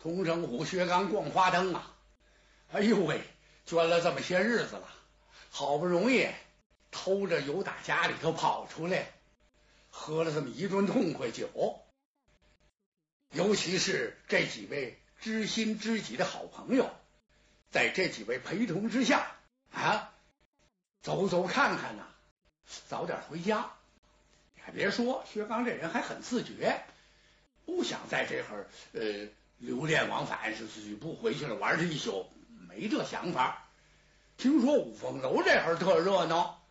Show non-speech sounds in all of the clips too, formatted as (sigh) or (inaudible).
同生虎薛刚逛花灯啊！哎呦喂，捐了这么些日子了，好不容易偷着由打家里头跑出来，喝了这么一顿痛快酒。尤其是这几位知心知己的好朋友，在这几位陪同之下啊，走走看看呐，早点回家。你还别说，薛刚这人还很自觉，不想在这会儿呃流连往返，是自己不回去了，玩这一宿，没这想法。听说五凤楼这会儿特热闹，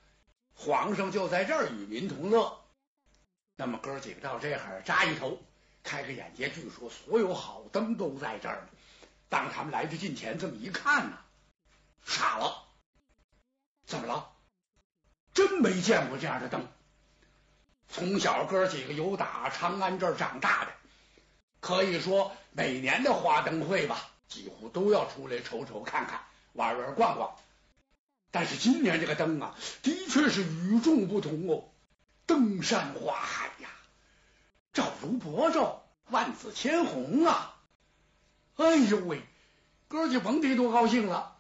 皇上就在这儿与民同乐，那么哥几个到这会儿扎一头。开个眼界，据说所有好灯都在这儿呢。当他们来至近前，这么一看呢，傻了。怎么了？真没见过这样的灯。从小哥几个由打长安这儿长大的，可以说每年的花灯会吧，几乎都要出来瞅瞅看看，玩玩逛逛。但是今年这个灯啊，的确是与众不同哦，灯山花海呀。照如薄照，万紫千红啊！哎呦喂，哥儿几甭提多高兴了。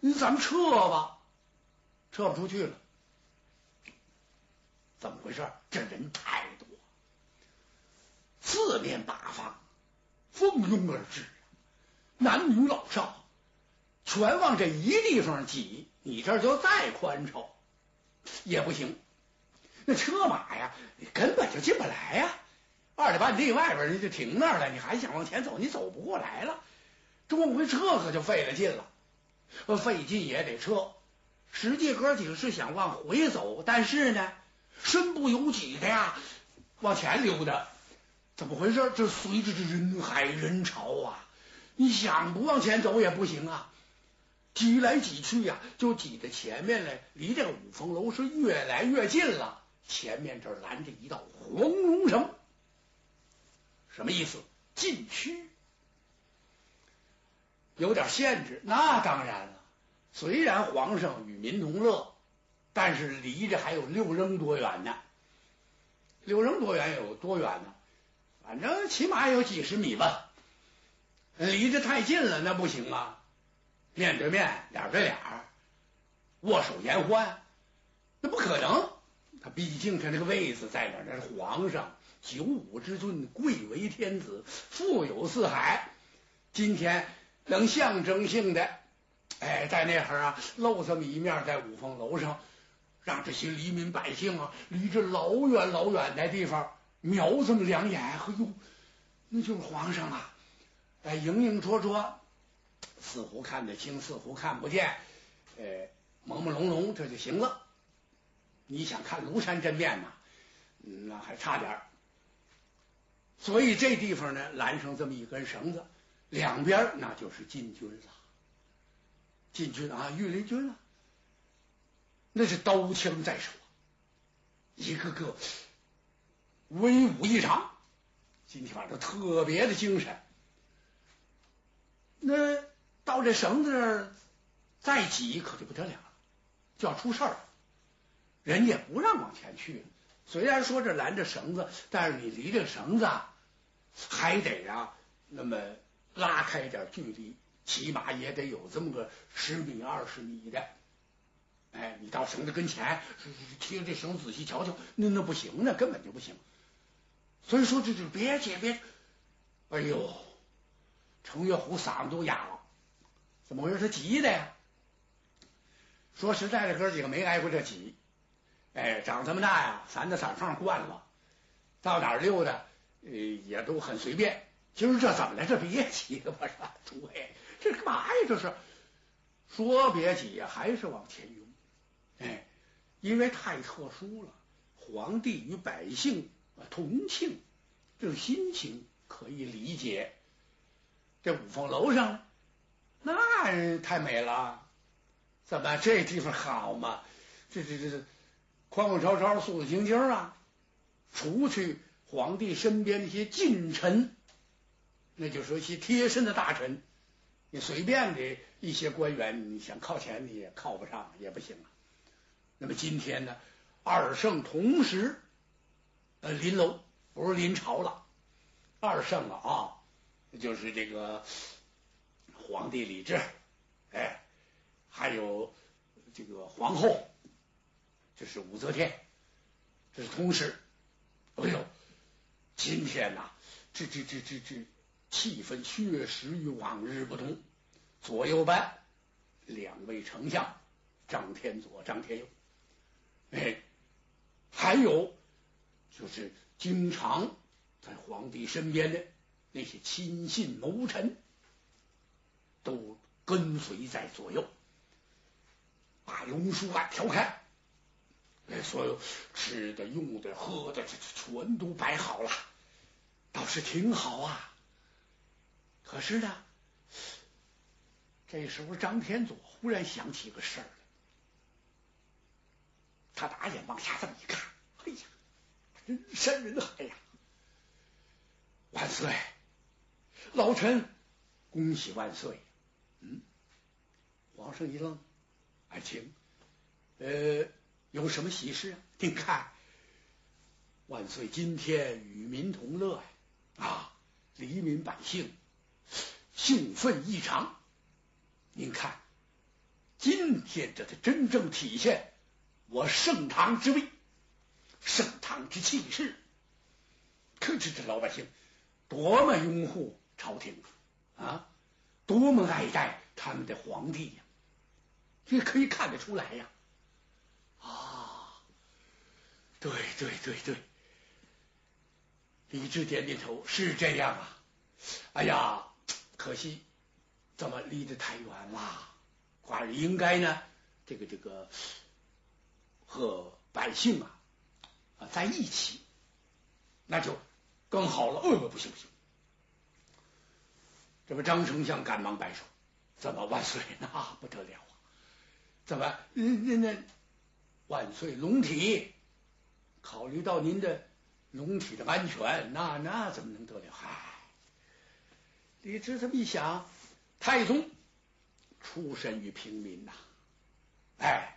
你咱们撤吧，撤不出去了。怎么回事？这人太，四面八方蜂拥而至，男女老少全往这一地方挤。你这就再宽敞也不行，那车马呀，根本就进不来呀。二里半地外边，你就停那儿了。你还想往前走，你走不过来了。这往回撤可就费了劲了。费劲也得撤。实际哥几个是想往回走，但是呢，身不由己的呀，往前溜达。怎么回事？这随着这人海人潮啊，你想不往前走也不行啊。挤来挤去呀，就挤到前面来，离这个五凤楼是越来越近了。前面这拦着一道黄龙绳。什么意思？禁区有点限制，那当然了。虽然皇上与民同乐，但是离着还有六扔多远呢？六扔多远有多远呢？反正起码有几十米吧。离得太近了，那不行啊！面对面，脸对脸，握手言欢，那不可能。他毕竟他那个位子在哪？那是皇上。九五之尊，贵为天子，富有四海。今天能象征性的，哎，在那会儿啊，露这么一面，在五凤楼上，让这些黎民百姓啊，离这老远老远的地方瞄这么两眼，哎呦，那就是皇上啊！哎，影影绰绰，似乎看得清，似乎看不见，呃，朦朦胧胧，这就行了。你想看庐山真面呐？那还差点。所以这地方呢，拦上这么一根绳子，两边那就是禁军了。禁军啊，御林军啊，那是刀枪在手，一个个威武异常。今天晚上特别的精神。那到这绳子那儿再挤，可就不得了了，就要出事儿。人家不让往前去。虽然说这拦着绳子，但是你离这绳子。还得啊，那么拉开点距离，起码也得有这么个十米二十米的。哎，你到绳子跟前，(laughs) 贴着这绳子仔细瞧瞧，那那不行，那根本就不行。所以说，这就别介别，哎呦，程月虎嗓子都哑了，怎么回事？他急的呀。说实在的，哥几个没挨过这挤，哎，长这么大呀，咱的散放惯了，到哪儿溜达。也都很随便。今儿这怎么了？这别挤了吧？是吧？诸位，这干嘛呀？这是说别挤呀，还是往前拥？哎，因为太特殊了。皇帝与百姓同庆，这种心情可以理解。这五凤楼上那太美了，怎么这地方好嘛？这这这这宽宽敞敞、素素清清啊，除去。皇帝身边那些近臣，那就说一些贴身的大臣，你随便的一些官员，你想靠前你也靠不上，也不行啊。那么今天呢，二圣同时呃临楼，不是临朝了，二圣了啊，就是这个皇帝李治，哎，还有这个皇后，这是武则天，这是同时。哎呦，今天呐，这这这这这气氛确实与往日不同。左右班两位丞相张天佐、张天佑，哎，还有就是经常在皇帝身边的那些亲信谋臣，都跟随在左右，把龙书案调开。哎，所有吃的、用的、喝的，这全都摆好了，倒是挺好啊。可是呢，这时候张天佐忽然想起个事儿来，他打眼往下这么一看，哎呀，人 (laughs) 山人海呀！万岁，老臣恭喜万岁。嗯，皇上一愣，爱卿，呃。有什么喜事啊？您看，万岁今天与民同乐呀！啊，黎民百姓兴奋异常。您看，今天这才真正体现我盛唐之威，盛唐之气势。可知这老百姓多么拥护朝廷啊，多么爱戴他们的皇帝呀！这可以看得出来呀。啊对对对对，李治点点头，是这样啊。哎呀，可惜怎么离得太远了。寡人应该呢，这个这个和百姓啊在一起，那就更好了。哦，不行不行，这不张丞相赶忙摆手，怎么万岁？(laughs) 那不得了啊！怎么那那那万岁龙体？考虑到您的龙体的安全，那那怎么能得了？嗨，李治这么一想，太宗出身于平民呐，哎，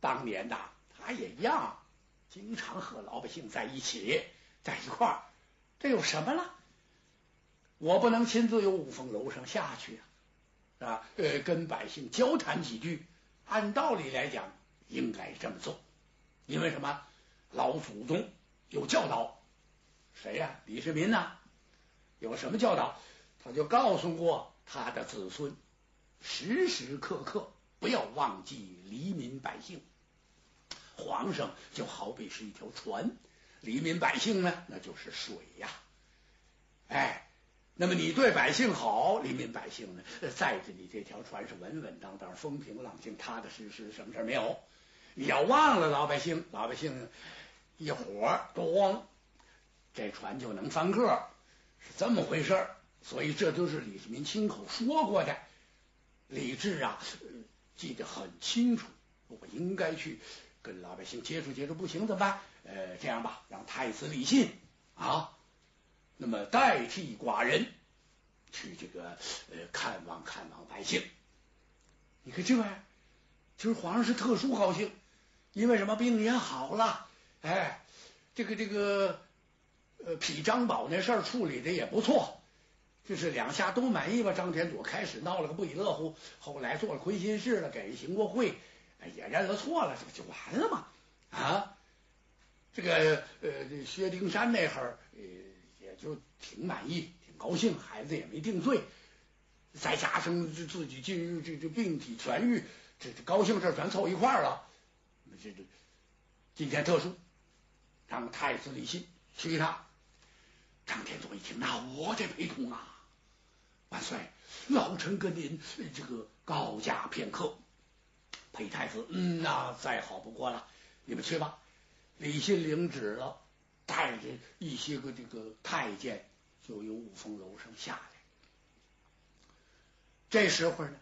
当年呐，他也一样，经常和老百姓在一起，在一块儿，这有什么了？我不能亲自由五凤楼上下去啊，啊，呃，跟百姓交谈几句，按道理来讲，应该这么做，因为什么？老祖宗有教导，谁呀？李世民呐？有什么教导？他就告诉过他的子孙，时时刻刻不要忘记黎民百姓。皇上就好比是一条船，黎民百姓呢，那就是水呀。哎，那么你对百姓好，黎民百姓呢，载着你这条船是稳稳当当、风平浪静、踏踏实实，什么事没有。你要忘了老百姓，老百姓。一火咣，这船就能翻个，是这么回事所以这都是李世民亲口说过的。李治啊，记得很清楚。我应该去跟老百姓接触接触，不行怎么办？呃，这样吧，让太子李信啊，那么代替寡人去这个呃看望看望百姓。你看这玩意儿，其实皇上是特殊高兴，因为什么？病也好了。哎，这个这个，呃，匹张宝那事儿处理的也不错，就是两下都满意吧。张天佐开始闹了个不亦乐乎，后来做了亏心事了，给人行过贿，也认了错了，这不就完了吗？啊，这个呃，薛丁山那会儿呃，也就挺满意，挺高兴，孩子也没定罪，再加上自己进入这这病体痊愈，这这高兴事全凑一块儿了。这这今天特殊。让太子李信去一趟。张天佐一听，那我得陪同啊！万岁，老臣跟您这个告假片刻，陪太子，嗯，那再好不过了。你们去吧。李信领旨了，带着一些个这个太监，就由五凤楼上下来。这时候呢，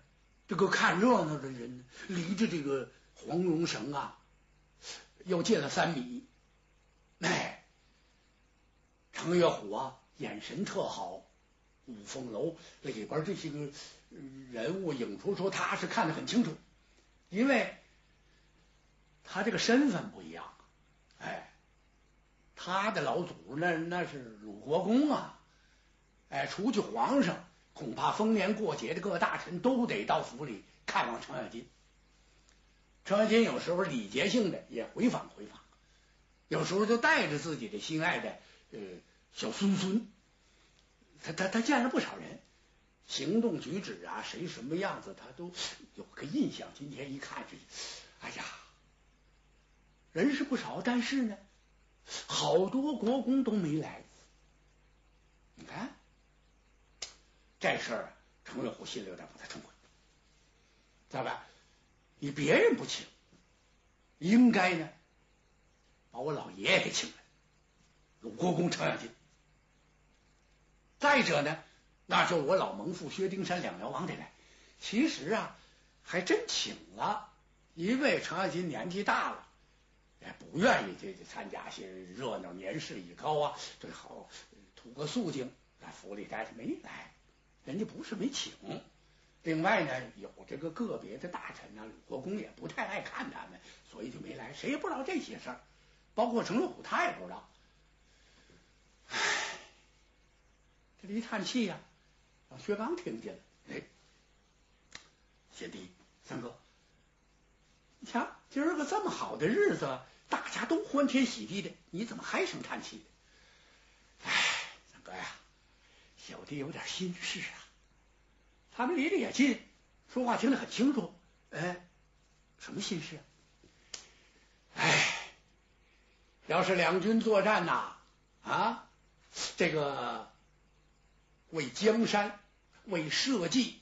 这个看热闹的人离着这个黄龙绳啊，又近了三米。哎，程月虎啊，眼神特好。五凤楼里边这些个人物影出，说他是看得很清楚，因为他这个身份不一样。哎，他的老祖那那是鲁国公啊，哎，除去皇上，恐怕逢年过节的各大臣都得到府里看望程咬金。程咬金有时候礼节性的也回访回访，有时候就带着自己的心爱的呃小孙孙，他他他见了不少人，行动举止啊，谁什么样子他都有个印象。今天一看这，哎呀，人是不少，但是呢，好多国公都没来。你看这事儿，程咬虎心里有点不太痛快，咋办？你别人不请，应该呢把我老爷爷给请来，鲁国公程咬金。再者呢，那就我老蒙父薛丁山两辽王得来。其实啊，还真请了，因为程咬金年纪大了，也不愿意这参加些热闹，年事已高啊，最好图个肃静，在府里待着没来。人家不是没请。另外呢，有这个个别的大臣呢，鲁国公也不太爱看他们，所以就没来。谁也不知道这些事儿，包括程咬虎他也不知道。唉，这一叹气呀，让薛刚听见了。哎，贤弟三哥，你瞧，今儿个这么好的日子，大家都欢天喜地的，你怎么还声叹气的？唉，三哥呀，小弟有点心事啊。他们离得也近，说话听得很清楚。哎，什么心事？哎，要是两军作战呐，啊，这个为江山，为社稷，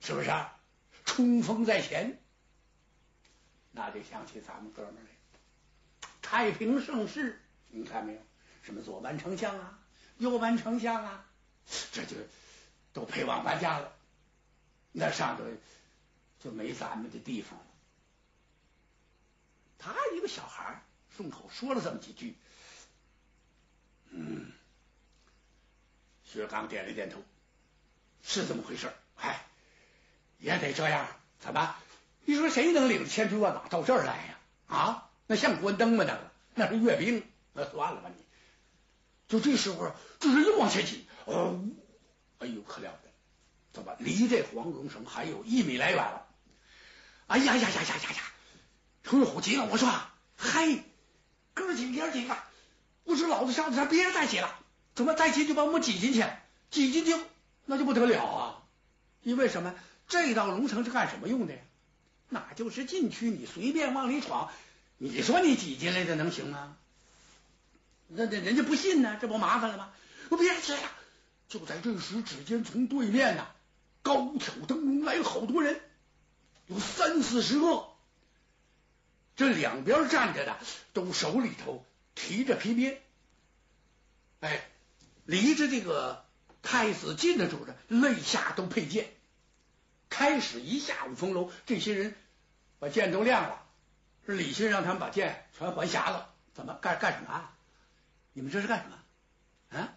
是不是啊？冲锋在前，那就想起咱们哥们来。太平盛世，你看没有？什么左班丞相啊，右班丞相啊，这就都配往搬家了。那上头就没咱们的地方了。他一个小孩顺口说了这么几句，嗯，薛刚点了点头，是这么回事哎，也得这样。怎么？你说谁能领着千军万马到这儿来呀？啊，那像关灯吗？那个那是阅兵。那算了吧，你。就这时候，这人又往前挤。哦，哎呦，可了不得！怎么离这黄蓉城还有一米来远了？哎呀呀呀呀呀呀！程咬虎急了，我说：“嗨，哥几个哥几个，我说老子上咱别再挤了，怎么再挤就把我们挤进去？挤进去那就不得了啊！因为什么？这道龙城是干什么用的呀？那就是禁区，你随便往里闯，你说你挤进来的能行吗？那那人家不信呢，这不麻烦了吗？我别挤了！就在这时，只见从对面呐。高挑灯笼来了好多人，有三四十个。这两边站着的都手里头提着皮鞭，哎，离着这个太子进的主着，肋下都佩剑。开始一下午风楼，这些人把剑都亮了。是李信让他们把剑全还匣了。怎么干干什么？啊你们这是干什么？啊？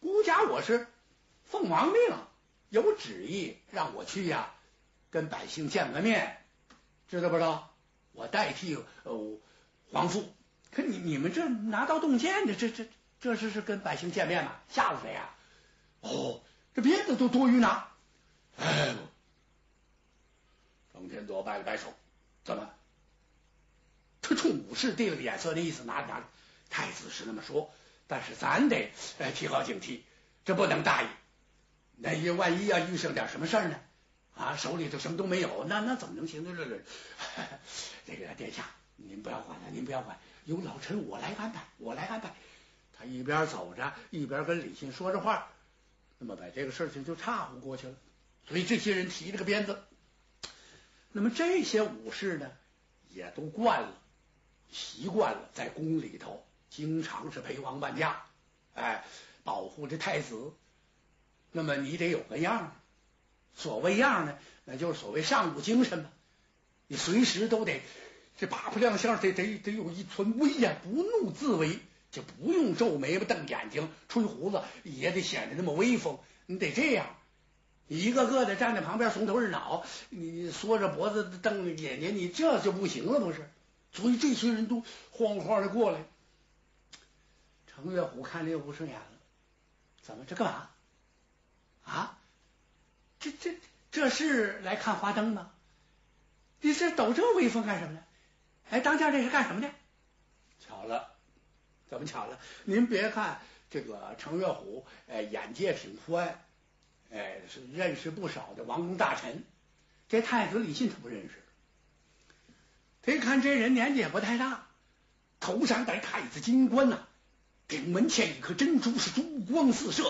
孤家我是奉王命。有旨意让我去呀，跟百姓见个面，知道不知道？我代替呃皇父。可你你们这拿刀动剑的，这这这是是跟百姓见面吗？吓唬谁呀？哦，这鞭子都多余拿。哎，程天佐摆了摆手，怎么？他冲武士递了个眼色，那意思拿着拿着。太子是那么说，但是咱得提高警惕，这不能大意。那万一要遇上点什么事儿呢？啊，手里头什么都没有，那那怎么能行呢？这这，(laughs) 这个殿下，您不要管了，您不要管，由老臣我来安排，我来安排。他一边走着，一边跟李信说着话，那么把这个事情就岔乎过去了。所以这些人提着个鞭子，那么这些武士呢，也都惯了，习惯了，在宫里头经常是陪王伴驾，哎，保护着太子。那么你得有个样所谓样呢，那就是所谓上古精神嘛。你随时都得这八不亮相，得得得有一寸威严，不怒自威，就不用皱眉毛、瞪眼睛、吹胡子，也得显得那么威风。你得这样，一个个的站在旁边，耸头日脑，你缩着脖子、瞪着眼睛，你这就不行了，不是？所以这些人都慌慌的过来。程月虎看这又不顺眼了，怎么这干嘛？啊，这这这是来看花灯吗？你这抖这威风干什么呢？哎，当家这是干什么的？巧了，怎么巧了？您别看这个程月虎，哎，眼界挺宽，哎，是认识不少的王公大臣。这太子李信他不认识，他一看这人年纪也不太大，头上戴太子金冠呐，顶门嵌一颗珍珠，是珠光四射。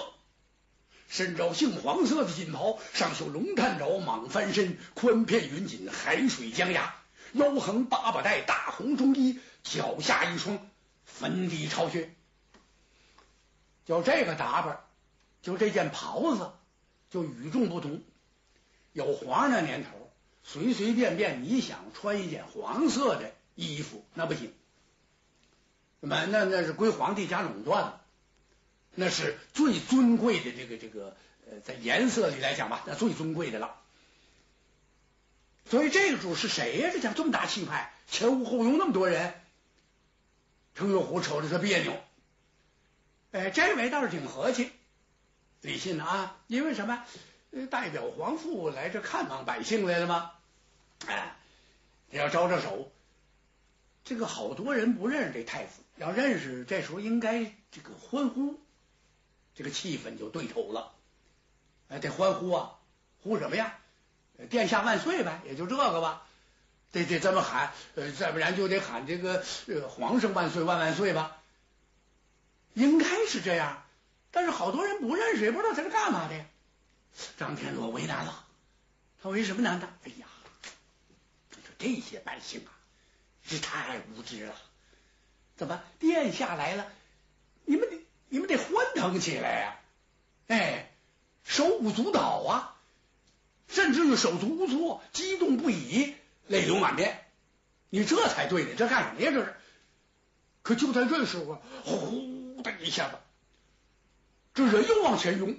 身着杏黄色的锦袍，上绣龙探爪，蟒翻身，宽片云锦，海水江崖，腰横八八带，大红中衣，脚下一双粉底朝靴。就这个打扮，就这件袍子，就与众不同。有皇上那年头，随随便便你想穿一件黄色的衣服，那不行。那那那是归皇帝家垄断了。那是最尊贵的这个这个呃，在颜色里来讲吧，那最尊贵的了。所以这个主是谁呀？这讲这么大气派，前屋后拥那么多人，程月虎瞅着他别扭。哎，这位倒是挺和气，李信啊，因为什么？代表皇父来这看望百姓来了吗？哎，你要招招手。这个好多人不认识这太子，要认识，这时候应该这个欢呼。这个气氛就对头了，哎，得欢呼啊，呼什么呀？殿下万岁呗，也就这个吧，得得这么喊，呃，再不然就得喊这个呃皇上万岁万万岁吧，应该是这样。但是好多人不认识，也不知道他是干嘛的。张天罗为难了，他为什么难呢？哎呀，说这些百姓啊，是太无知了。怎么殿下来了，你们得。你们得欢腾起来呀！哎，手舞足蹈啊，甚至于手足无措，激动不已，泪流满面。你这才对呢，这干什么呀？这是。可就在这时候，呼的一下子，这人又往前涌，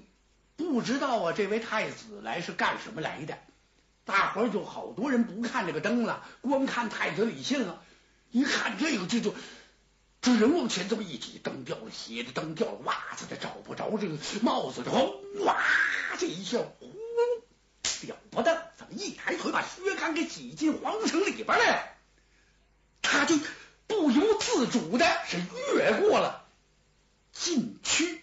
不知道啊，这位太子来是干什么来的？大伙儿就好多人不看这个灯了，光看太子李信了。一看这个，这就。这人往前这么一挤，灯掉了鞋的，灯掉了袜子的，找不着这个帽子的，哇！这一下，呼，了不得，怎么一抬腿把薛刚给挤进皇城里边来了？他就不由自主的是越过了禁区。